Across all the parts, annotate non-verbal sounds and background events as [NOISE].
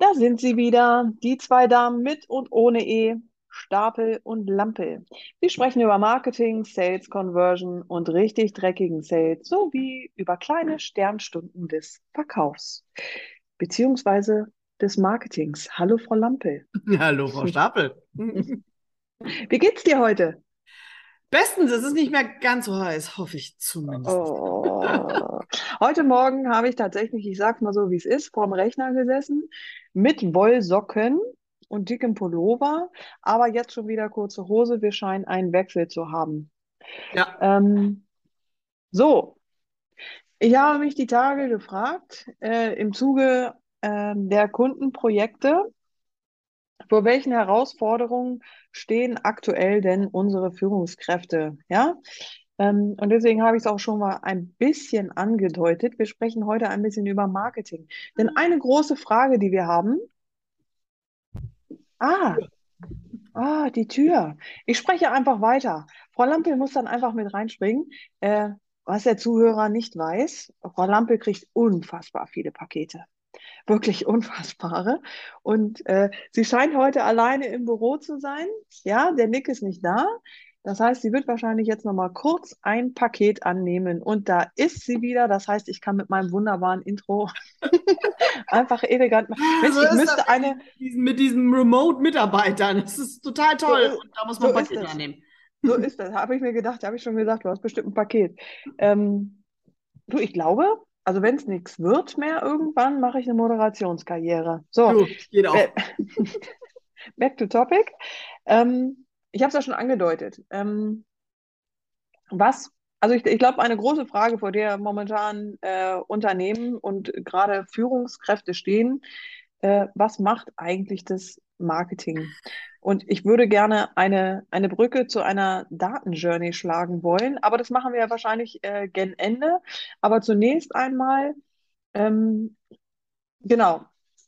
Da sind sie wieder, die zwei Damen mit und ohne E, Stapel und Lampe. Wir sprechen über Marketing, Sales, Conversion und richtig dreckigen Sales sowie über kleine Sternstunden des Verkaufs beziehungsweise des Marketings. Hallo, Frau Lampe. [LAUGHS] Hallo, Frau Stapel. Wie geht's dir heute? Bestens, es ist nicht mehr ganz so heiß, hoffe ich zumindest. Oh. Heute Morgen habe ich tatsächlich, ich sag's mal so, wie es ist, vorm Rechner gesessen mit Wollsocken und dickem Pullover, aber jetzt schon wieder kurze Hose. Wir scheinen einen Wechsel zu haben. Ja. Ähm, so, ich habe mich die Tage gefragt, äh, im Zuge äh, der Kundenprojekte, vor welchen Herausforderungen stehen aktuell denn unsere Führungskräfte? Ja, und deswegen habe ich es auch schon mal ein bisschen angedeutet. Wir sprechen heute ein bisschen über Marketing. Denn eine große Frage, die wir haben, ah, ah, die Tür. Ich spreche einfach weiter. Frau Lampel muss dann einfach mit reinspringen. Äh, was der Zuhörer nicht weiß, Frau Lampel kriegt unfassbar viele Pakete wirklich unfassbare. Und äh, sie scheint heute alleine im Büro zu sein. Ja, der Nick ist nicht da. Das heißt, sie wird wahrscheinlich jetzt noch mal kurz ein Paket annehmen und da ist sie wieder. Das heißt, ich kann mit meinem wunderbaren Intro [LAUGHS] einfach elegant machen. So ich müsste eine mit diesen Remote-Mitarbeitern. Das ist total toll. So, und da muss man so Pakete annehmen. So ist das. Habe ich mir gedacht, habe ich schon gesagt, du hast bestimmt ein Paket. Ähm, du, ich glaube, also wenn es nichts wird mehr irgendwann, mache ich eine Moderationskarriere. So, du, geht auch. [LAUGHS] back to topic. Ähm, ich habe es ja schon angedeutet. Ähm, was, also ich, ich glaube, eine große Frage, vor der momentan äh, Unternehmen und gerade Führungskräfte stehen, äh, was macht eigentlich das Marketing? Und ich würde gerne eine, eine Brücke zu einer Datenjourney schlagen wollen, aber das machen wir ja wahrscheinlich äh, gen Ende. Aber zunächst einmal, ähm, genau,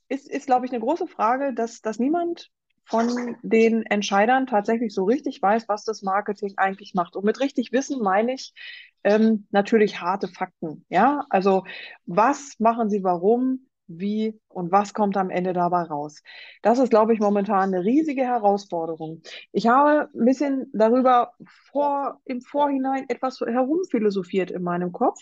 ist, ist glaube ich, eine große Frage, dass, dass niemand von den Entscheidern tatsächlich so richtig weiß, was das Marketing eigentlich macht. Und mit richtig Wissen meine ich ähm, natürlich harte Fakten. Ja, also was machen sie, warum? wie und was kommt am Ende dabei raus. Das ist, glaube ich, momentan eine riesige Herausforderung. Ich habe ein bisschen darüber vor, im Vorhinein etwas herumphilosophiert in meinem Kopf.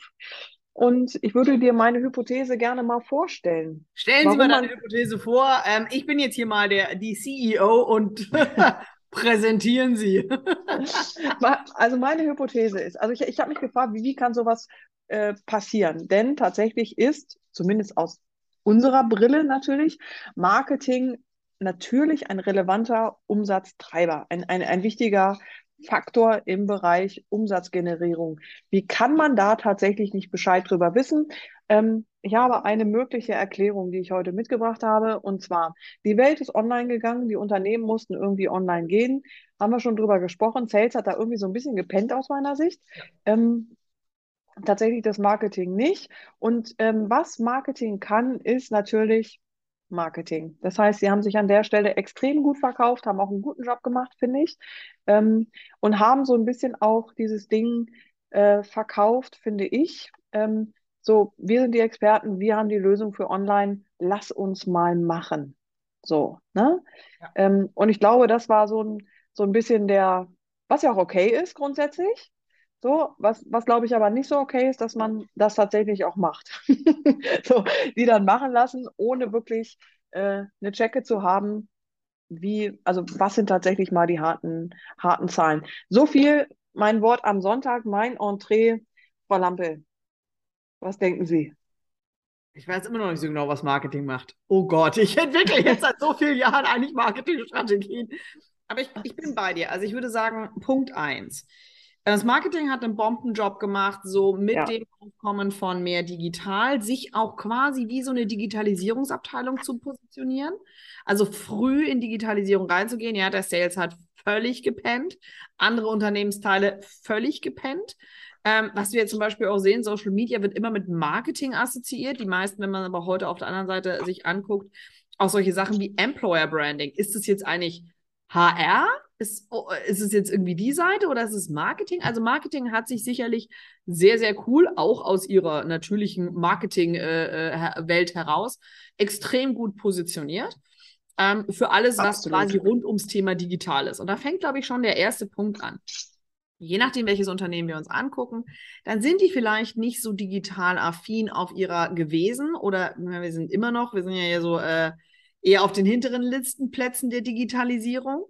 Und ich würde dir meine Hypothese gerne mal vorstellen. Stellen Sie mal deine Hypothese vor. Ähm, ich bin jetzt hier mal der, die CEO und [LAUGHS] präsentieren Sie. [LAUGHS] also meine Hypothese ist, also ich, ich habe mich gefragt, wie, wie kann sowas äh, passieren? Denn tatsächlich ist, zumindest aus unserer Brille natürlich, Marketing natürlich ein relevanter Umsatztreiber, ein, ein, ein wichtiger Faktor im Bereich Umsatzgenerierung. Wie kann man da tatsächlich nicht Bescheid drüber wissen? Ähm, ich habe eine mögliche Erklärung, die ich heute mitgebracht habe. Und zwar, die Welt ist online gegangen, die Unternehmen mussten irgendwie online gehen. Haben wir schon drüber gesprochen. Sales hat da irgendwie so ein bisschen gepennt aus meiner Sicht. Ähm, tatsächlich das Marketing nicht. Und ähm, was Marketing kann, ist natürlich Marketing. Das heißt, sie haben sich an der Stelle extrem gut verkauft, haben auch einen guten Job gemacht, finde ich, ähm, und haben so ein bisschen auch dieses Ding äh, verkauft, finde ich. Ähm, so, wir sind die Experten, wir haben die Lösung für online, lass uns mal machen. So, ne? Ja. Ähm, und ich glaube, das war so ein, so ein bisschen der, was ja auch okay ist grundsätzlich, so, was, was glaube ich aber nicht so okay ist, dass man das tatsächlich auch macht. [LAUGHS] so, die dann machen lassen, ohne wirklich äh, eine Checke zu haben, wie, also was sind tatsächlich mal die harten, harten Zahlen. So viel mein Wort am Sonntag, mein Entree, Frau Lampe. Was denken Sie? Ich weiß immer noch nicht so genau, was Marketing macht. Oh Gott, ich entwickle jetzt seit so vielen Jahren eigentlich Marketingstrategien. Aber ich, ich bin bei dir. Also ich würde sagen, Punkt eins das Marketing hat einen Bombenjob gemacht, so mit ja. dem Aufkommen von mehr digital, sich auch quasi wie so eine Digitalisierungsabteilung zu positionieren. Also früh in Digitalisierung reinzugehen. Ja, der Sales hat völlig gepennt, andere Unternehmensteile völlig gepennt. Ähm, was wir zum Beispiel auch sehen, Social Media wird immer mit Marketing assoziiert. Die meisten, wenn man aber heute auf der anderen Seite sich anguckt, auch solche Sachen wie Employer Branding. Ist es jetzt eigentlich HR? Ist, oh, ist es jetzt irgendwie die Seite oder ist es Marketing? Also Marketing hat sich sicherlich sehr, sehr cool, auch aus ihrer natürlichen Marketing-Welt äh, äh heraus, extrem gut positioniert ähm, für alles, was quasi rund ums Thema digital ist. Und da fängt, glaube ich, schon der erste Punkt an. Je nachdem, welches Unternehmen wir uns angucken, dann sind die vielleicht nicht so digital affin auf ihrer gewesen oder wir sind immer noch, wir sind ja hier so äh, eher auf den hinteren Listenplätzen der Digitalisierung.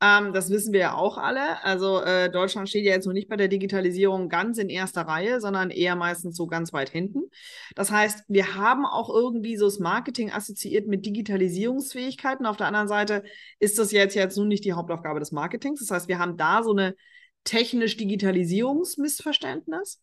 Ähm, das wissen wir ja auch alle. Also äh, Deutschland steht ja jetzt noch nicht bei der Digitalisierung ganz in erster Reihe, sondern eher meistens so ganz weit hinten. Das heißt, wir haben auch irgendwie so das Marketing assoziiert mit Digitalisierungsfähigkeiten. Auf der anderen Seite ist das jetzt jetzt nun nicht die Hauptaufgabe des Marketings. Das heißt, wir haben da so eine technisch Digitalisierungsmissverständnis.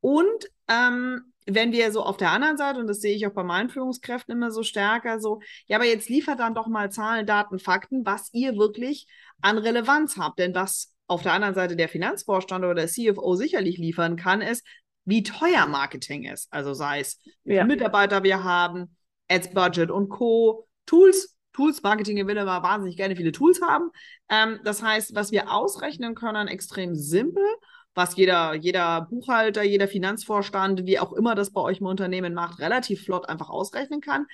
Und ähm, wenn wir so auf der anderen Seite, und das sehe ich auch bei meinen Führungskräften immer so stärker, so, ja, aber jetzt liefert dann doch mal Zahlen, Daten, Fakten, was ihr wirklich an Relevanz habt. Denn was auf der anderen Seite der Finanzvorstand oder der CFO sicherlich liefern kann, ist, wie teuer Marketing ist. Also sei es, wie ja. Mitarbeiter wir haben, Ads Budget und Co. Tools, Tools, Marketing will immer wahnsinnig gerne viele Tools haben. Ähm, das heißt, was wir ausrechnen können, extrem simpel was jeder, jeder Buchhalter, jeder Finanzvorstand, wie auch immer das bei euch im Unternehmen macht, relativ flott einfach ausrechnen kann,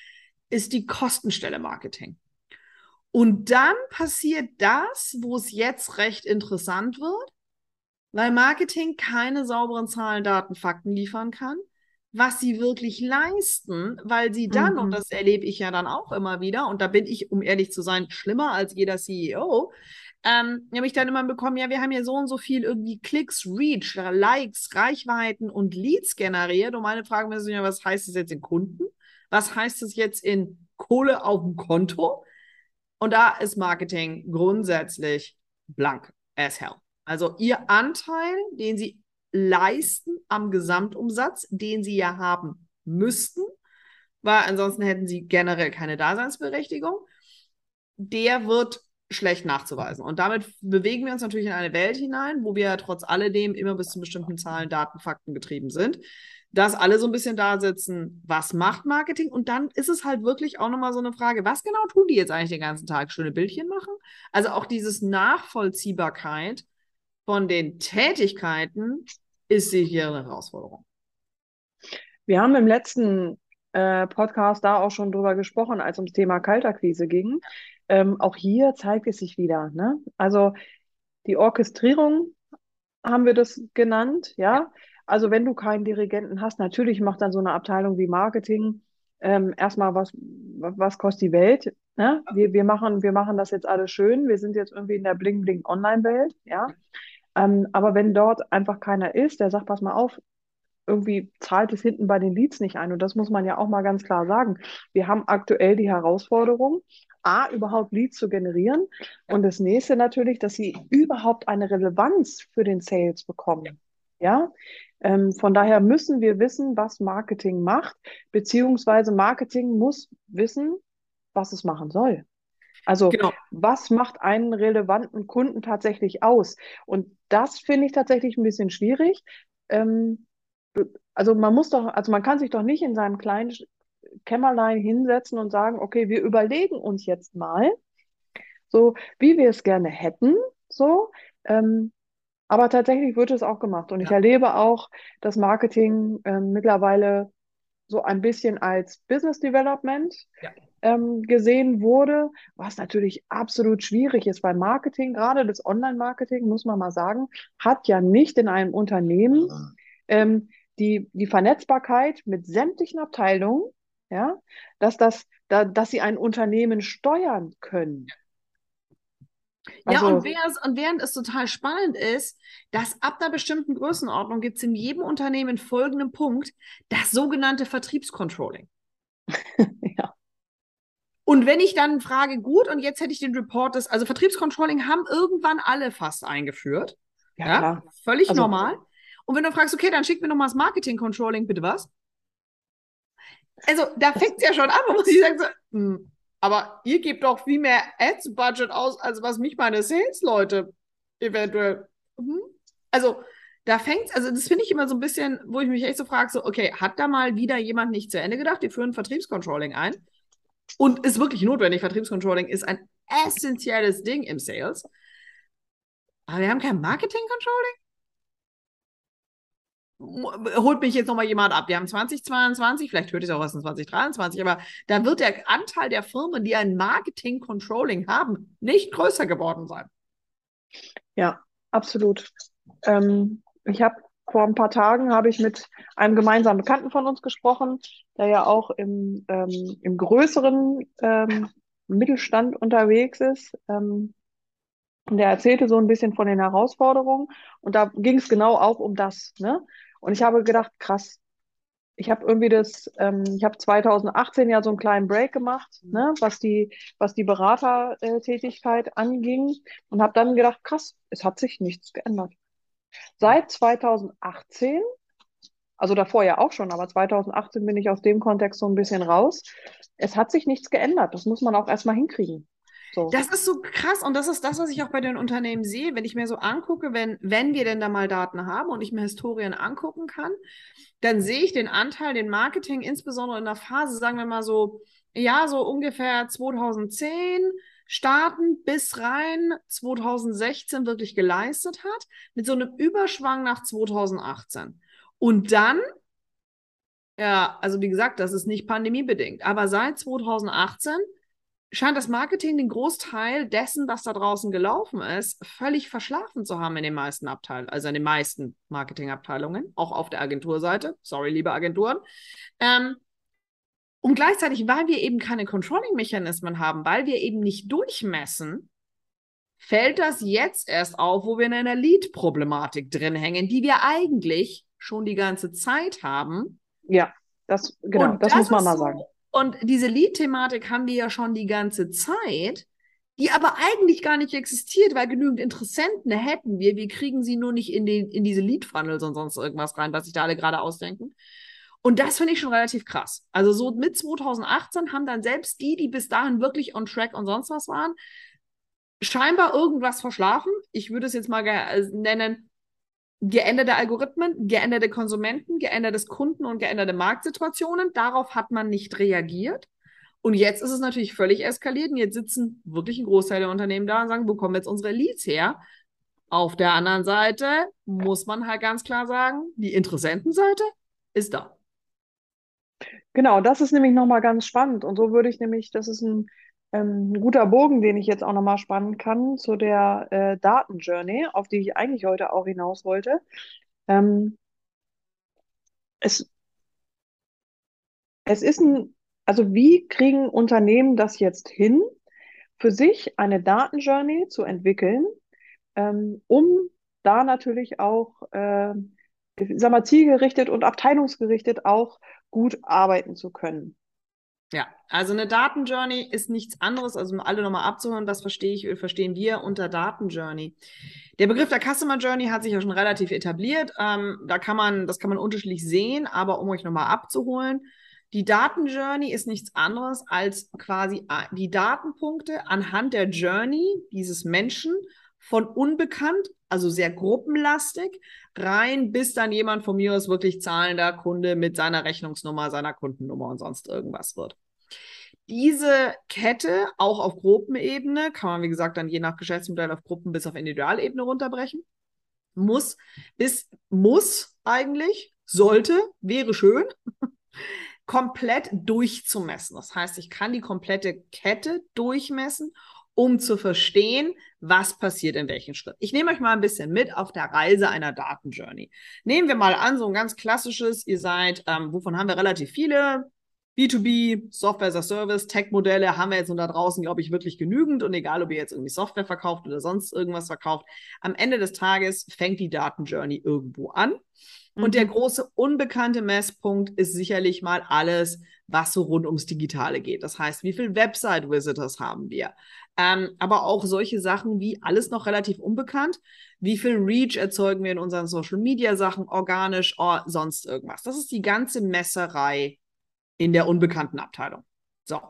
ist die Kostenstelle Marketing. Und dann passiert das, wo es jetzt recht interessant wird, weil Marketing keine sauberen Zahlen, Daten, Fakten liefern kann, was sie wirklich leisten, weil sie dann, mhm. und das erlebe ich ja dann auch immer wieder, und da bin ich, um ehrlich zu sein, schlimmer als jeder CEO, ähm, habe ich dann immer bekommen, ja, wir haben ja so und so viel irgendwie Klicks, Reach, Likes, Reichweiten und Leads generiert. Und meine Frage ist ja, was heißt das jetzt in Kunden? Was heißt das jetzt in Kohle auf dem Konto? Und da ist Marketing grundsätzlich blank as hell. Also ihr Anteil, den sie leisten am Gesamtumsatz, den sie ja haben müssten, weil ansonsten hätten sie generell keine Daseinsberechtigung, der wird schlecht nachzuweisen. Und damit bewegen wir uns natürlich in eine Welt hinein, wo wir trotz alledem immer bis zu bestimmten Zahlen, Daten, Fakten getrieben sind. Dass alle so ein bisschen da sitzen, was macht Marketing? Und dann ist es halt wirklich auch nochmal so eine Frage, was genau tun die jetzt eigentlich den ganzen Tag? Schöne Bildchen machen? Also auch dieses Nachvollziehbarkeit von den Tätigkeiten ist sicher eine Herausforderung. Wir haben im letzten äh, Podcast da auch schon drüber gesprochen, als ums Thema Kaltakquise ging. Ähm, auch hier zeigt es sich wieder. Ne? Also die Orchestrierung haben wir das genannt, ja. Also wenn du keinen Dirigenten hast, natürlich macht dann so eine Abteilung wie Marketing ähm, erstmal was, was kostet die Welt. Ne? Wir, wir, machen, wir machen das jetzt alles schön. Wir sind jetzt irgendwie in der Bling-Bling-Online-Welt, ja. Ähm, aber wenn dort einfach keiner ist, der sagt, pass mal auf, irgendwie zahlt es hinten bei den Leads nicht ein. Und das muss man ja auch mal ganz klar sagen. Wir haben aktuell die Herausforderung, A, überhaupt Leads zu generieren und das nächste natürlich, dass sie überhaupt eine Relevanz für den Sales bekommen. Ja, ähm, von daher müssen wir wissen, was Marketing macht, beziehungsweise Marketing muss wissen, was es machen soll. Also genau. was macht einen relevanten Kunden tatsächlich aus? Und das finde ich tatsächlich ein bisschen schwierig. Ähm, also man muss doch, also man kann sich doch nicht in seinem kleinen Kämmerlein hinsetzen und sagen, okay, wir überlegen uns jetzt mal, so wie wir es gerne hätten, so. Ähm, aber tatsächlich wird es auch gemacht. Und ja. ich erlebe auch, dass Marketing ähm, mittlerweile so ein bisschen als Business Development ja. ähm, gesehen wurde, was natürlich absolut schwierig ist, weil Marketing, gerade das Online-Marketing, muss man mal sagen, hat ja nicht in einem Unternehmen ähm, die, die Vernetzbarkeit mit sämtlichen Abteilungen, ja, dass, das, da, dass sie ein Unternehmen steuern können. Also, ja, und, und, während es total spannend ist, dass ab einer bestimmten Größenordnung gibt es in jedem Unternehmen folgenden Punkt, das sogenannte Vertriebscontrolling. [LAUGHS] ja. Und wenn ich dann frage, gut, und jetzt hätte ich den Report des, also Vertriebscontrolling haben irgendwann alle fast eingeführt. Ja, ja völlig also, normal. Und wenn du fragst, okay, dann schick mir nochmal das Marketing-Controlling, bitte was? Also, da fängt es ja schon an, wo man sich sagt, so, hm, aber ihr gebt doch viel mehr Ads-Budget aus, als was mich meine Sales-Leute eventuell. Hm? Also, da fängt also das finde ich immer so ein bisschen, wo ich mich echt so frage, so, okay, hat da mal wieder jemand nicht zu Ende gedacht? Wir führen Vertriebscontrolling ein. Und ist wirklich notwendig. Vertriebscontrolling ist ein essentielles Ding im Sales. Aber wir haben kein Marketing-Controlling? Holt mich jetzt nochmal jemand ab. Wir haben 2022, vielleicht hört es auch was in 2023, aber da wird der Anteil der Firmen, die ein Marketing-Controlling haben, nicht größer geworden sein. Ja, absolut. Ähm, ich habe vor ein paar Tagen habe ich mit einem gemeinsamen Bekannten von uns gesprochen, der ja auch im, ähm, im größeren ähm, Mittelstand unterwegs ist. Ähm, und der erzählte so ein bisschen von den Herausforderungen. Und da ging es genau auch um das. Ne? Und ich habe gedacht, krass, ich habe irgendwie das, ähm, ich habe 2018 ja so einen kleinen Break gemacht, mhm. ne, was die, was die Beratertätigkeit anging und habe dann gedacht, krass, es hat sich nichts geändert. Seit 2018, also davor ja auch schon, aber 2018 bin ich aus dem Kontext so ein bisschen raus. Es hat sich nichts geändert. Das muss man auch erstmal hinkriegen. So. Das ist so krass und das ist das, was ich auch bei den Unternehmen sehe, wenn ich mir so angucke, wenn, wenn wir denn da mal Daten haben und ich mir Historien angucken kann, dann sehe ich den Anteil, den Marketing, insbesondere in der Phase, sagen wir mal so, ja, so ungefähr 2010 starten bis rein 2016 wirklich geleistet hat, mit so einem Überschwang nach 2018. Und dann, ja, also wie gesagt, das ist nicht pandemiebedingt, aber seit 2018 scheint das Marketing den Großteil dessen, was da draußen gelaufen ist, völlig verschlafen zu haben in den meisten Abteilungen, also in den meisten Marketingabteilungen, auch auf der Agenturseite. Sorry, liebe Agenturen. Ähm, und gleichzeitig, weil wir eben keine Controlling-Mechanismen haben, weil wir eben nicht durchmessen, fällt das jetzt erst auf, wo wir in einer Lead-Problematik drin hängen, die wir eigentlich schon die ganze Zeit haben. Ja, das, genau, das, das, muss man mal so, sagen. Und diese Lead-Thematik haben wir ja schon die ganze Zeit, die aber eigentlich gar nicht existiert, weil genügend Interessenten hätten wir. Wir kriegen sie nur nicht in, den, in diese Lead-Funnels und sonst irgendwas rein, was sich da alle gerade ausdenken. Und das finde ich schon relativ krass. Also so mit 2018 haben dann selbst die, die bis dahin wirklich on track und sonst was waren, scheinbar irgendwas verschlafen. Ich würde es jetzt mal nennen, geänderte Algorithmen, geänderte Konsumenten, geändertes Kunden und geänderte Marktsituationen. Darauf hat man nicht reagiert. Und jetzt ist es natürlich völlig eskaliert und jetzt sitzen wirklich ein Großteil der Unternehmen da und sagen, wo kommen jetzt unsere Leads her? Auf der anderen Seite muss man halt ganz klar sagen, die Interessentenseite ist da. Genau, das ist nämlich nochmal ganz spannend. Und so würde ich nämlich, das ist ein ähm, ein guter Bogen, den ich jetzt auch nochmal spannen kann zu der äh, Datenjourney, auf die ich eigentlich heute auch hinaus wollte. Ähm, es, es ist ein, also wie kriegen Unternehmen das jetzt hin, für sich eine Datenjourney zu entwickeln, ähm, um da natürlich auch, äh, ich sag mal, zielgerichtet und abteilungsgerichtet auch gut arbeiten zu können. Ja, also eine Datenjourney ist nichts anderes, also um alle nochmal abzuhören, was verstehe ich, verstehen wir unter Datenjourney. Der Begriff der Customer Journey hat sich ja schon relativ etabliert. Ähm, da kann man, das kann man unterschiedlich sehen, aber um euch nochmal abzuholen, die Datenjourney ist nichts anderes als quasi äh, die Datenpunkte anhand der Journey dieses Menschen von unbekannt, also sehr gruppenlastig, rein, bis dann jemand von mir aus wirklich zahlender Kunde mit seiner Rechnungsnummer, seiner Kundennummer und sonst irgendwas wird. Diese Kette, auch auf Gruppenebene, kann man, wie gesagt, dann je nach Geschäftsmodell auf Gruppen bis auf Individualebene runterbrechen, muss, bis, muss eigentlich, sollte, wäre schön, [LAUGHS] komplett durchzumessen. Das heißt, ich kann die komplette Kette durchmessen um zu verstehen, was passiert in welchem Schritt. Ich nehme euch mal ein bisschen mit auf der Reise einer Datenjourney. Nehmen wir mal an, so ein ganz klassisches, ihr seid, ähm, wovon haben wir relativ viele? B2B, Software as a Service, Tech-Modelle haben wir jetzt nur da draußen, glaube ich, wirklich genügend. Und egal, ob ihr jetzt irgendwie Software verkauft oder sonst irgendwas verkauft, am Ende des Tages fängt die Datenjourney irgendwo an. Und der mhm. große unbekannte Messpunkt ist sicherlich mal alles, was so rund ums Digitale geht. Das heißt, wie viele Website-Visitors haben wir? Ähm, aber auch solche Sachen wie alles noch relativ unbekannt. Wie viel Reach erzeugen wir in unseren Social Media Sachen organisch oder sonst irgendwas? Das ist die ganze Messerei in der unbekannten Abteilung. So.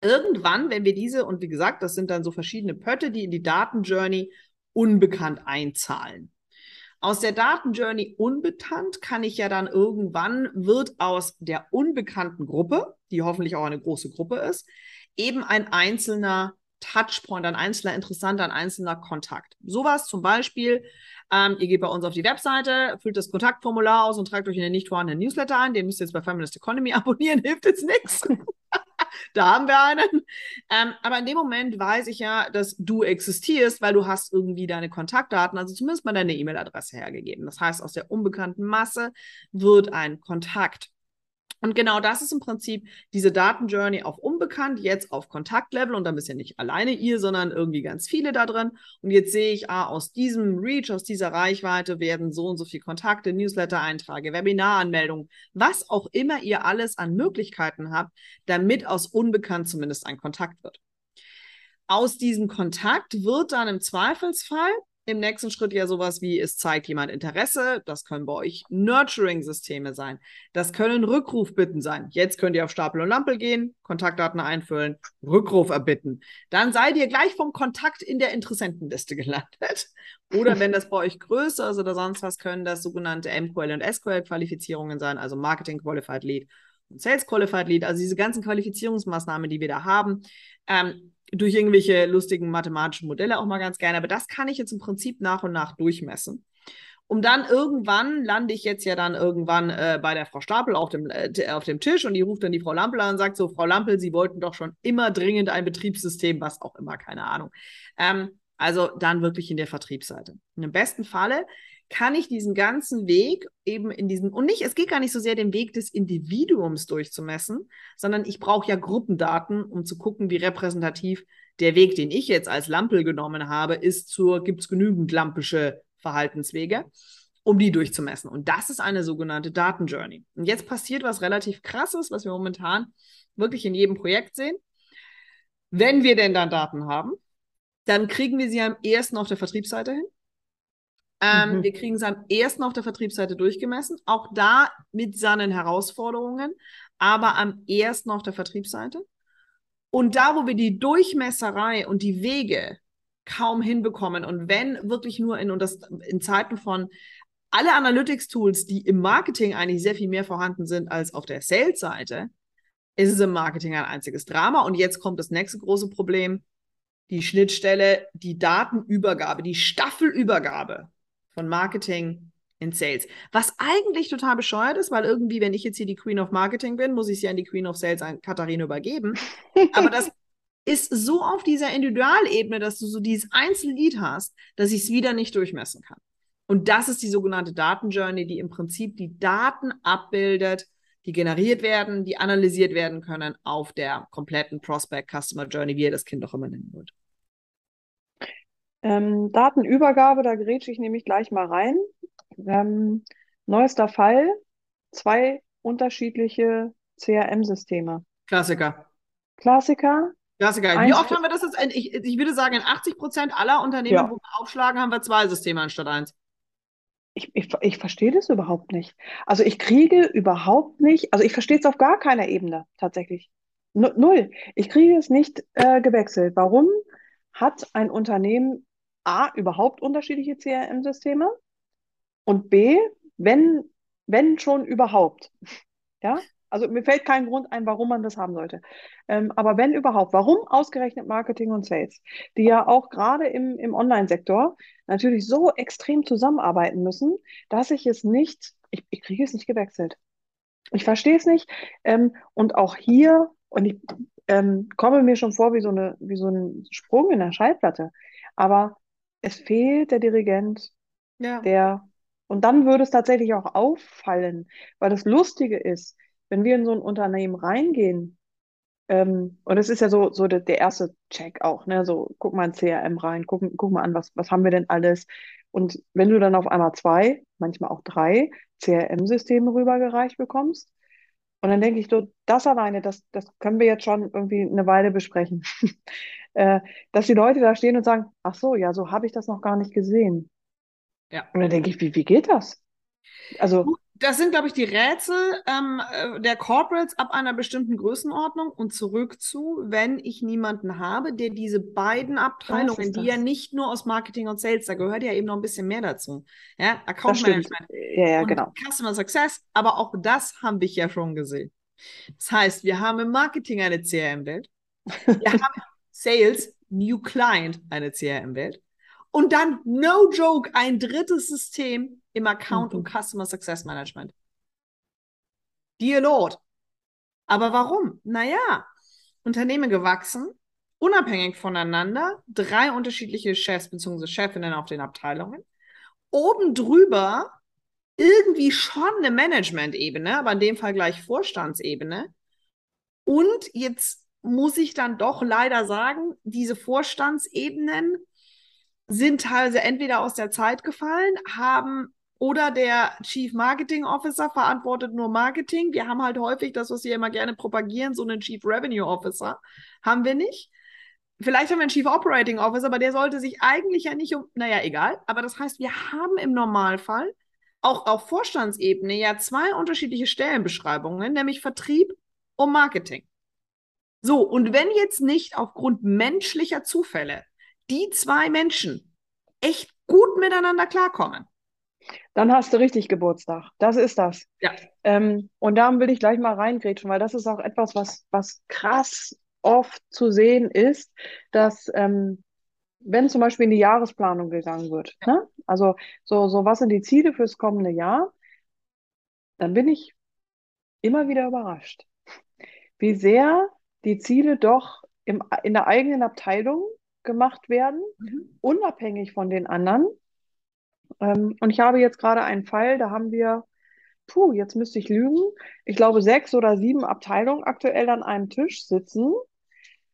Irgendwann, wenn wir diese, und wie gesagt, das sind dann so verschiedene Pötte, die in die Datenjourney unbekannt einzahlen. Aus der Datenjourney unbekannt kann ich ja dann irgendwann, wird aus der unbekannten Gruppe, die hoffentlich auch eine große Gruppe ist, eben ein einzelner Touchpoint, ein einzelner interessanter, ein einzelner Kontakt. Sowas zum Beispiel, ähm, ihr geht bei uns auf die Webseite, füllt das Kontaktformular aus und tragt euch in den nicht vorhandenen Newsletter ein. Den müsst ihr jetzt bei Feminist Economy [LAUGHS] abonnieren, hilft jetzt nichts. [LAUGHS] da haben wir einen. Ähm, aber in dem Moment weiß ich ja, dass du existierst, weil du hast irgendwie deine Kontaktdaten, also zumindest mal deine E-Mail-Adresse hergegeben. Das heißt, aus der unbekannten Masse wird ein Kontakt. Und genau das ist im Prinzip diese Datenjourney auf unbekannt, jetzt auf Kontaktlevel und dann bist ja nicht alleine ihr, sondern irgendwie ganz viele da drin. Und jetzt sehe ich, ah, aus diesem Reach, aus dieser Reichweite werden so und so viele Kontakte, Newsletter-Einträge, Webinaranmeldungen, was auch immer ihr alles an Möglichkeiten habt, damit aus unbekannt zumindest ein Kontakt wird. Aus diesem Kontakt wird dann im Zweifelsfall im nächsten Schritt ja sowas wie, es zeigt jemand Interesse. Das können bei euch Nurturing-Systeme sein. Das können Rückrufbitten sein. Jetzt könnt ihr auf Stapel und Lampel gehen, Kontaktdaten einfüllen, Rückruf erbitten. Dann seid ihr gleich vom Kontakt in der Interessentenliste [LAUGHS] gelandet. Oder wenn das bei euch größer ist oder sonst was, können das sogenannte MQL und SQL-Qualifizierungen sein, also Marketing Qualified Lead und Sales Qualified Lead. Also diese ganzen Qualifizierungsmaßnahmen, die wir da haben. Ähm, durch irgendwelche lustigen mathematischen Modelle auch mal ganz gerne. Aber das kann ich jetzt im Prinzip nach und nach durchmessen. Um dann irgendwann lande ich jetzt ja dann irgendwann äh, bei der Frau Stapel auf dem, äh, auf dem Tisch und die ruft dann die Frau Lampel an und sagt so, Frau Lampel, Sie wollten doch schon immer dringend ein Betriebssystem, was auch immer, keine Ahnung. Ähm, also dann wirklich in der Vertriebsseite. Und Im besten Falle kann ich diesen ganzen Weg eben in diesen, und nicht, es geht gar nicht so sehr den Weg des Individuums durchzumessen, sondern ich brauche ja Gruppendaten, um zu gucken, wie repräsentativ der Weg, den ich jetzt als Lampel genommen habe, ist zur, gibt es genügend lampische Verhaltenswege, um die durchzumessen. Und das ist eine sogenannte Datenjourney. Und jetzt passiert was relativ krasses, was wir momentan wirklich in jedem Projekt sehen. Wenn wir denn dann Daten haben, dann kriegen wir sie am ersten auf der Vertriebsseite hin. Ähm, mhm. Wir kriegen es am ersten auf der Vertriebsseite durchgemessen, auch da mit seinen Herausforderungen, aber am ersten auf der Vertriebsseite. Und da, wo wir die Durchmesserei und die Wege kaum hinbekommen und wenn wirklich nur in, und das in Zeiten von alle Analytics-Tools, die im Marketing eigentlich sehr viel mehr vorhanden sind als auf der Sales-Seite, ist es im Marketing ein einziges Drama. Und jetzt kommt das nächste große Problem, die Schnittstelle, die Datenübergabe, die Staffelübergabe von Marketing in Sales. Was eigentlich total bescheuert ist, weil irgendwie, wenn ich jetzt hier die Queen of Marketing bin, muss ich ja an die Queen of Sales an Katharina übergeben. Aber das [LAUGHS] ist so auf dieser Individualebene, dass du so dieses Einzellied hast, dass ich es wieder nicht durchmessen kann. Und das ist die sogenannte Datenjourney, die im Prinzip die Daten abbildet, die generiert werden, die analysiert werden können auf der kompletten Prospect Customer Journey, wie ihr das Kind auch immer nennen wollt. Ähm, Datenübergabe, da grätsche ich nämlich gleich mal rein. Ähm, neuester Fall, zwei unterschiedliche CRM-Systeme. Klassiker. Klassiker. Klassiker. Wie oft haben wir das jetzt? Ich, ich würde sagen, in 80 Prozent aller Unternehmen, ja. wo wir aufschlagen, haben wir zwei Systeme anstatt eins. Ich, ich, ich verstehe das überhaupt nicht. Also ich kriege überhaupt nicht, also ich verstehe es auf gar keiner Ebene tatsächlich. Null. Ich kriege es nicht äh, gewechselt. Warum hat ein Unternehmen A, überhaupt unterschiedliche CRM-Systeme und B, wenn, wenn schon überhaupt. Ja, also mir fällt kein Grund ein, warum man das haben sollte. Ähm, aber wenn überhaupt, warum ausgerechnet Marketing und Sales, die ja auch gerade im, im Online-Sektor natürlich so extrem zusammenarbeiten müssen, dass ich es nicht, ich, ich kriege es nicht gewechselt. Ich verstehe es nicht. Ähm, und auch hier, und ich ähm, komme mir schon vor wie so, eine, wie so ein Sprung in der Schallplatte. Aber es fehlt der Dirigent, ja. der, und dann würde es tatsächlich auch auffallen, weil das Lustige ist, wenn wir in so ein Unternehmen reingehen, ähm, und es ist ja so, so der, der, erste Check auch, ne? So, guck mal in CRM rein, guck, guck mal an, was, was haben wir denn alles? Und wenn du dann auf einmal zwei, manchmal auch drei CRM-Systeme rübergereicht bekommst, und dann denke ich so, das alleine, das, das können wir jetzt schon irgendwie eine Weile besprechen. [LAUGHS] äh, dass die Leute da stehen und sagen, ach so, ja, so habe ich das noch gar nicht gesehen. Ja. Und dann denke ich, wie, wie geht das? Also das sind, glaube ich, die Rätsel ähm, äh, der Corporates ab einer bestimmten Größenordnung und zurück zu, wenn ich niemanden habe, der diese beiden Abteilungen, die ja nicht nur aus Marketing und Sales, da gehört ja eben noch ein bisschen mehr dazu. Ja, Account Management ja, ja, genau. Customer Success, aber auch das haben wir ja schon gesehen. Das heißt, wir haben im Marketing eine CRM-Welt. Wir [LAUGHS] haben Sales, New Client, eine CRM-Welt. Und dann, no joke, ein drittes System im Account mhm. und Customer Success Management. Dear Lord. Aber warum? Naja, Unternehmen gewachsen, unabhängig voneinander, drei unterschiedliche Chefs bzw. Chefinnen auf den Abteilungen. Oben drüber irgendwie schon eine Management-Ebene, aber in dem Fall gleich Vorstandsebene. Und jetzt muss ich dann doch leider sagen, diese Vorstandsebenen sind teilweise entweder aus der Zeit gefallen, haben oder der Chief Marketing Officer verantwortet nur Marketing. Wir haben halt häufig das, was wir immer gerne propagieren, so einen Chief Revenue Officer. Haben wir nicht. Vielleicht haben wir einen Chief Operating Officer, aber der sollte sich eigentlich ja nicht um, naja, egal. Aber das heißt, wir haben im Normalfall auch auf Vorstandsebene ja zwei unterschiedliche Stellenbeschreibungen, nämlich Vertrieb und Marketing. So, und wenn jetzt nicht aufgrund menschlicher Zufälle die zwei Menschen echt gut miteinander klarkommen, dann hast du richtig Geburtstag. Das ist das. Ja. Ähm, und da will ich gleich mal reingrätschen, weil das ist auch etwas, was, was krass oft zu sehen ist, dass ähm, wenn zum Beispiel in die Jahresplanung gegangen wird, ja. ne? also so, so was sind die Ziele fürs kommende Jahr, dann bin ich immer wieder überrascht, wie sehr die Ziele doch im, in der eigenen Abteilung gemacht werden, mhm. unabhängig von den anderen. Ähm, und ich habe jetzt gerade einen Fall, da haben wir, puh, jetzt müsste ich lügen, ich glaube sechs oder sieben Abteilungen aktuell an einem Tisch sitzen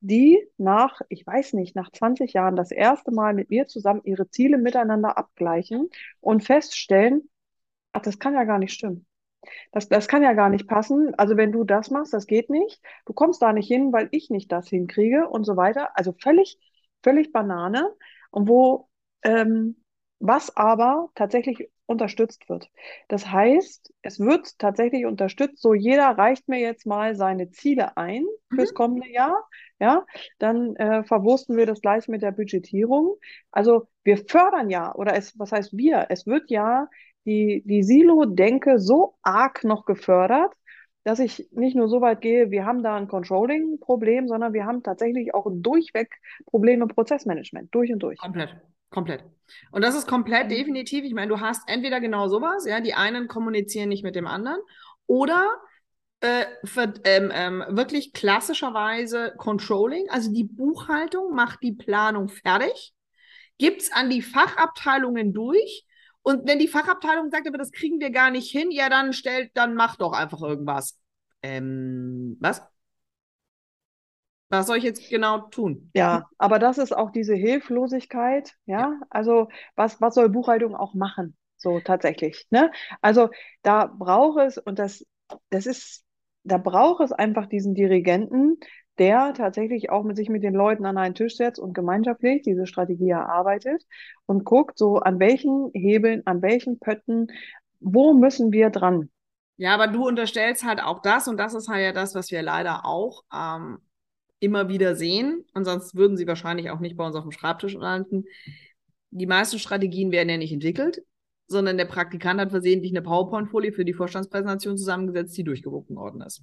die nach, ich weiß nicht, nach 20 Jahren das erste Mal mit mir zusammen ihre Ziele miteinander abgleichen und feststellen, ach, das kann ja gar nicht stimmen. Das, das kann ja gar nicht passen. Also wenn du das machst, das geht nicht. Du kommst da nicht hin, weil ich nicht das hinkriege und so weiter. Also völlig, völlig Banane. Und wo, ähm, was aber tatsächlich unterstützt wird. Das heißt, es wird tatsächlich unterstützt, so jeder reicht mir jetzt mal seine Ziele ein fürs mhm. kommende Jahr, ja, dann äh, verwursten wir das gleich mit der Budgetierung. Also wir fördern ja, oder es, was heißt wir? Es wird ja die, die Silo-Denke so arg noch gefördert, dass ich nicht nur so weit gehe, wir haben da ein Controlling-Problem, sondern wir haben tatsächlich auch durchweg Probleme im Prozessmanagement, durch und durch. Komplett. Komplett. Und das ist komplett definitiv. Ich meine, du hast entweder genau sowas, ja, die einen kommunizieren nicht mit dem anderen, oder äh, für, ähm, ähm, wirklich klassischerweise Controlling, also die Buchhaltung macht die Planung fertig, gibt es an die Fachabteilungen durch. Und wenn die Fachabteilung sagt, aber das kriegen wir gar nicht hin, ja, dann stellt, dann mach doch einfach irgendwas. Ähm, was? Was soll ich jetzt genau tun? Ja, aber das ist auch diese Hilflosigkeit, ja. ja. Also was, was soll Buchhaltung auch machen? So tatsächlich. Ne? Also da braucht es, und das, das ist, da braucht es einfach diesen Dirigenten, der tatsächlich auch mit sich mit den Leuten an einen Tisch setzt und gemeinschaftlich diese Strategie erarbeitet und guckt, so an welchen Hebeln, an welchen Pötten, wo müssen wir dran? Ja, aber du unterstellst halt auch das, und das ist halt ja das, was wir leider auch ähm, immer wieder sehen. Ansonsten würden sie wahrscheinlich auch nicht bei uns auf dem Schreibtisch landen. Die meisten Strategien werden ja nicht entwickelt, sondern der Praktikant hat versehentlich eine PowerPoint-Folie für die Vorstandspräsentation zusammengesetzt, die durchgewunken worden ist.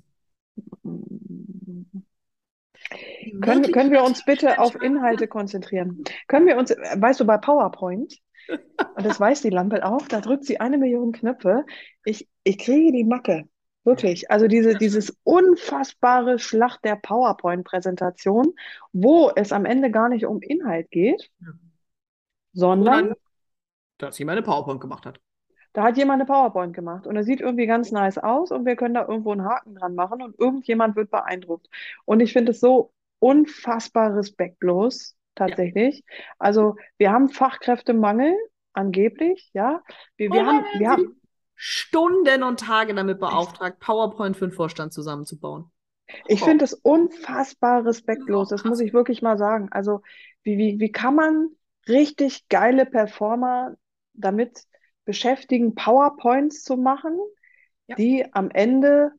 Können, können wir uns bitte auf Inhalte konzentrieren? Können wir uns, weißt du, bei PowerPoint, und das weiß die Lampe auch, da drückt sie eine Million Knöpfe, ich, ich kriege die Macke. Wirklich. Also diese, dieses unfassbare Schlacht der PowerPoint-Präsentation, wo es am Ende gar nicht um Inhalt geht, sondern. dass jemand eine PowerPoint gemacht hat. Da hat jemand eine PowerPoint gemacht und er sieht irgendwie ganz nice aus und wir können da irgendwo einen Haken dran machen und irgendjemand wird beeindruckt. Und ich finde es so unfassbar respektlos, tatsächlich. Ja. Also wir haben Fachkräftemangel, angeblich, ja. Wir, wir, haben, wir, haben, Stunden und Tage damit beauftragt, PowerPoint für den Vorstand zusammenzubauen. Ich oh. finde es unfassbar respektlos, das muss ich wirklich mal sagen. Also, wie, wie, wie kann man richtig geile Performer damit beschäftigen, PowerPoints zu machen, ja. die am Ende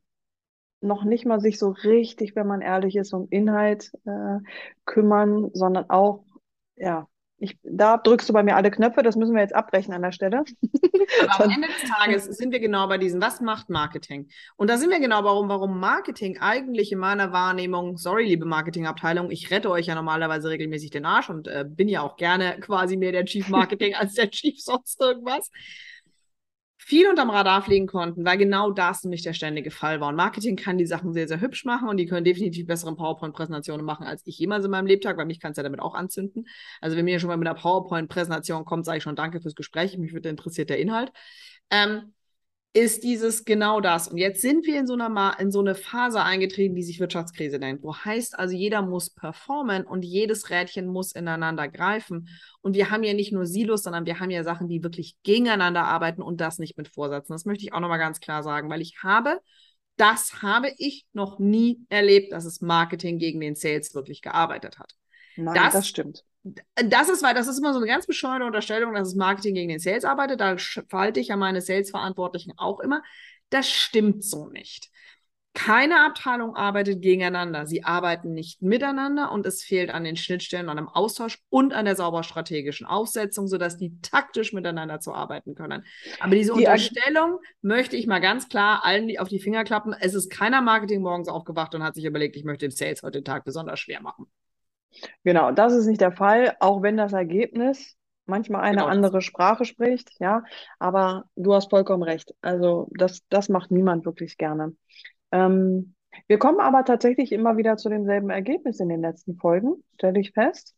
noch nicht mal sich so richtig, wenn man ehrlich ist, um Inhalt äh, kümmern, sondern auch, ja, Ich, da drückst du bei mir alle Knöpfe, das müssen wir jetzt abbrechen an der Stelle. [LAUGHS] Aber am Ende des Tages sind wir genau bei diesem, was macht Marketing? Und da sind wir genau warum, warum Marketing eigentlich in meiner Wahrnehmung, sorry, liebe Marketingabteilung, ich rette euch ja normalerweise regelmäßig den Arsch und äh, bin ja auch gerne quasi mehr der Chief Marketing [LAUGHS] als der Chief sonst irgendwas viel unterm Radar fliegen konnten, weil genau das nämlich der ständige Fall war. Und Marketing kann die Sachen sehr, sehr hübsch machen und die können definitiv bessere PowerPoint-Präsentationen machen, als ich jemals in meinem Lebtag, weil mich kann es ja damit auch anzünden. Also wenn mir schon mal mit einer PowerPoint-Präsentation kommt, sage ich schon Danke fürs Gespräch, mich würde interessiert der Inhalt. Ähm, ist dieses genau das. Und jetzt sind wir in so, einer in so eine Phase eingetreten, die sich Wirtschaftskrise nennt, wo heißt also, jeder muss performen und jedes Rädchen muss ineinander greifen. Und wir haben ja nicht nur Silos, sondern wir haben ja Sachen, die wirklich gegeneinander arbeiten und das nicht mit Vorsätzen. Das möchte ich auch nochmal ganz klar sagen, weil ich habe, das habe ich noch nie erlebt, dass es Marketing gegen den Sales wirklich gearbeitet hat. Nein, das, das stimmt das ist, weil das ist immer so eine ganz bescheuerte Unterstellung, dass das Marketing gegen den Sales arbeitet. Da falte ich ja meine Sales-Verantwortlichen auch immer. Das stimmt so nicht. Keine Abteilung arbeitet gegeneinander. Sie arbeiten nicht miteinander und es fehlt an den Schnittstellen, an dem Austausch und an der sauber strategischen Aufsetzung, sodass die taktisch miteinander zu arbeiten können. Aber diese die Unterstellung möchte ich mal ganz klar allen auf die Finger klappen. Es ist keiner Marketing morgens aufgewacht und hat sich überlegt, ich möchte dem Sales heute den Tag besonders schwer machen. Genau, das ist nicht der Fall, auch wenn das Ergebnis manchmal eine genau. andere Sprache spricht, ja, aber du hast vollkommen recht. Also das, das macht niemand wirklich gerne. Ähm, wir kommen aber tatsächlich immer wieder zu demselben Ergebnis in den letzten Folgen, stelle ich fest.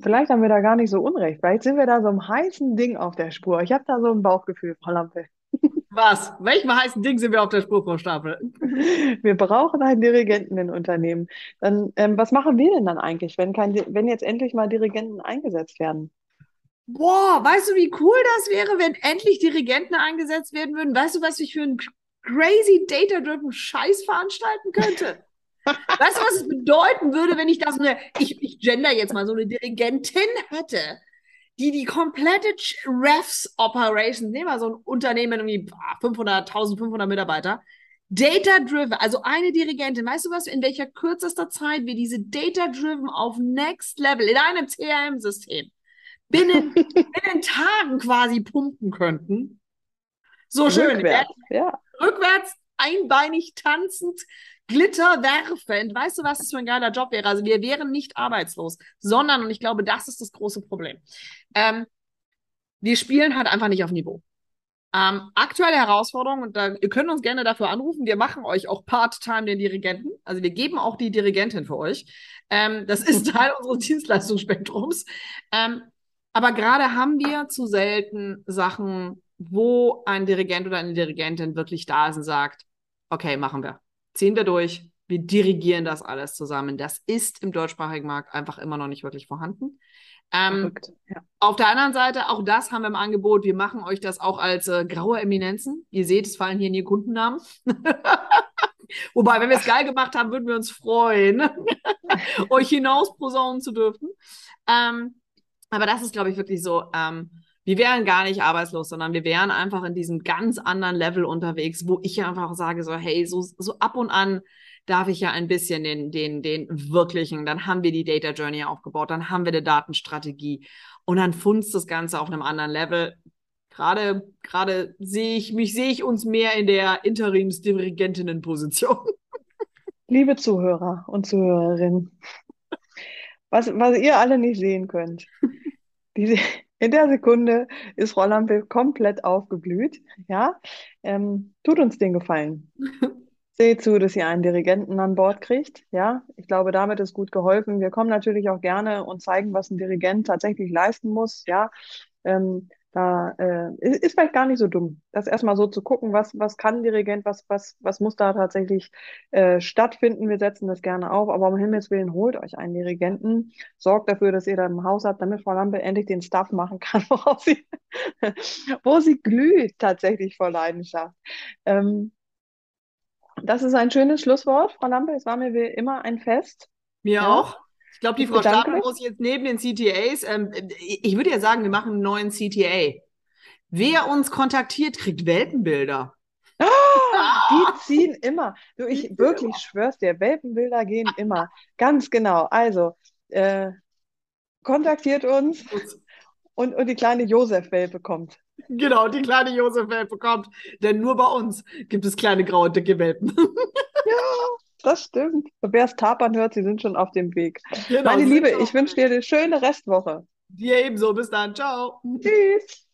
Vielleicht haben wir da gar nicht so unrecht. Vielleicht sind wir da so einem heißen Ding auf der Spur. Ich habe da so ein Bauchgefühl, Frau Lampe. Was? Welchem heißen Ding sind wir auf der Spur, Frau Stapel? Wir brauchen einen Dirigenten in Unternehmen. Dann, ähm, was machen wir denn dann eigentlich, wenn, kein, wenn jetzt endlich mal Dirigenten eingesetzt werden? Boah, weißt du, wie cool das wäre, wenn endlich Dirigenten eingesetzt werden würden? Weißt du, was ich für einen crazy data-driven Scheiß veranstalten könnte? [LAUGHS] weißt du, was es bedeuten würde, wenn ich das eine, ich, ich gender jetzt mal so eine Dirigentin hätte? Die die komplette Refs Operations, nehmen wir so ein Unternehmen, irgendwie 500, 1500 Mitarbeiter, Data-driven, also eine Dirigentin, weißt du was, in welcher kürzester Zeit wir diese Data-driven auf Next Level in einem CRM-System binnen, [LAUGHS] binnen Tagen quasi pumpen könnten. So schön. Rückwärts, ja. Rückwärts, einbeinig tanzend, Glitter werfend. Weißt du, was das für ein geiler Job wäre? Also wir wären nicht arbeitslos, sondern, und ich glaube, das ist das große Problem, ähm, wir spielen halt einfach nicht auf Niveau. Ähm, aktuelle Herausforderung, und da, ihr könnt uns gerne dafür anrufen, wir machen euch auch Part-Time den Dirigenten. Also wir geben auch die Dirigentin für euch. Ähm, das ist [LAUGHS] Teil unseres Dienstleistungsspektrums. Ähm, aber gerade haben wir zu selten Sachen, wo ein Dirigent oder eine Dirigentin wirklich da ist und sagt, okay, machen wir ziehen wir durch, wir dirigieren das alles zusammen. Das ist im deutschsprachigen Markt einfach immer noch nicht wirklich vorhanden. Ähm, ja. Auf der anderen Seite, auch das haben wir im Angebot. Wir machen euch das auch als äh, graue Eminenzen. Ihr seht, es fallen hier nie Kundennamen. [LAUGHS] Wobei, wenn wir es geil gemacht haben, würden wir uns freuen, [LAUGHS] euch hinaus posaunen zu dürfen. Ähm, aber das ist, glaube ich, wirklich so. Ähm, wir wären gar nicht arbeitslos, sondern wir wären einfach in diesem ganz anderen Level unterwegs, wo ich einfach sage so, hey, so, so ab und an darf ich ja ein bisschen den, den, den wirklichen, dann haben wir die Data Journey aufgebaut, dann haben wir eine Datenstrategie und dann funzt das Ganze auf einem anderen Level. Gerade, gerade sehe ich mich, sehe ich uns mehr in der Interimsdirigentinnenposition. [LAUGHS] Liebe Zuhörer und Zuhörerinnen, was, was ihr alle nicht sehen könnt, diese, in der Sekunde ist Frau Lampe komplett aufgeblüht. Ja, ähm, tut uns den Gefallen. [LAUGHS] Seht zu, dass ihr einen Dirigenten an Bord kriegt. Ja, ich glaube, damit ist gut geholfen. Wir kommen natürlich auch gerne und zeigen, was ein Dirigent tatsächlich leisten muss. Ja, ähm, da äh, ist, vielleicht gar nicht so dumm, das erstmal so zu gucken, was, was kann ein Dirigent, was, was, was muss da tatsächlich äh, stattfinden. Wir setzen das gerne auf, aber um Himmels Willen holt euch einen Dirigenten, sorgt dafür, dass ihr da im Haus habt, damit Frau Lampe endlich den Stuff machen kann, [LAUGHS] worauf sie, [LAUGHS] wo sie glüht tatsächlich vor Leidenschaft. Ähm, das ist ein schönes Schlusswort, Frau Lampe. Es war mir wie immer ein Fest. Mir ja. auch glaube, die Frau Stapel muss jetzt neben den CTAs, ähm, ich würde ja sagen, wir machen einen neuen CTA. Wer uns kontaktiert, kriegt Welpenbilder. Oh, [LAUGHS] die ziehen immer. Du, ich wirklich schwör's dir, Welpenbilder gehen [LAUGHS] immer. Ganz genau. Also, äh, kontaktiert uns und, und die kleine Josef-Welpe kommt. Genau, die kleine Josef-Welpe kommt. Denn nur bei uns gibt es kleine graue, dicke Welpen. [LAUGHS] ja, das stimmt. Und wer es tapern hört, sie sind schon auf dem Weg. Genau, Meine Liebe, ich wünsche dir eine schöne Restwoche. Dir ebenso. Bis dann. Ciao. Tschüss.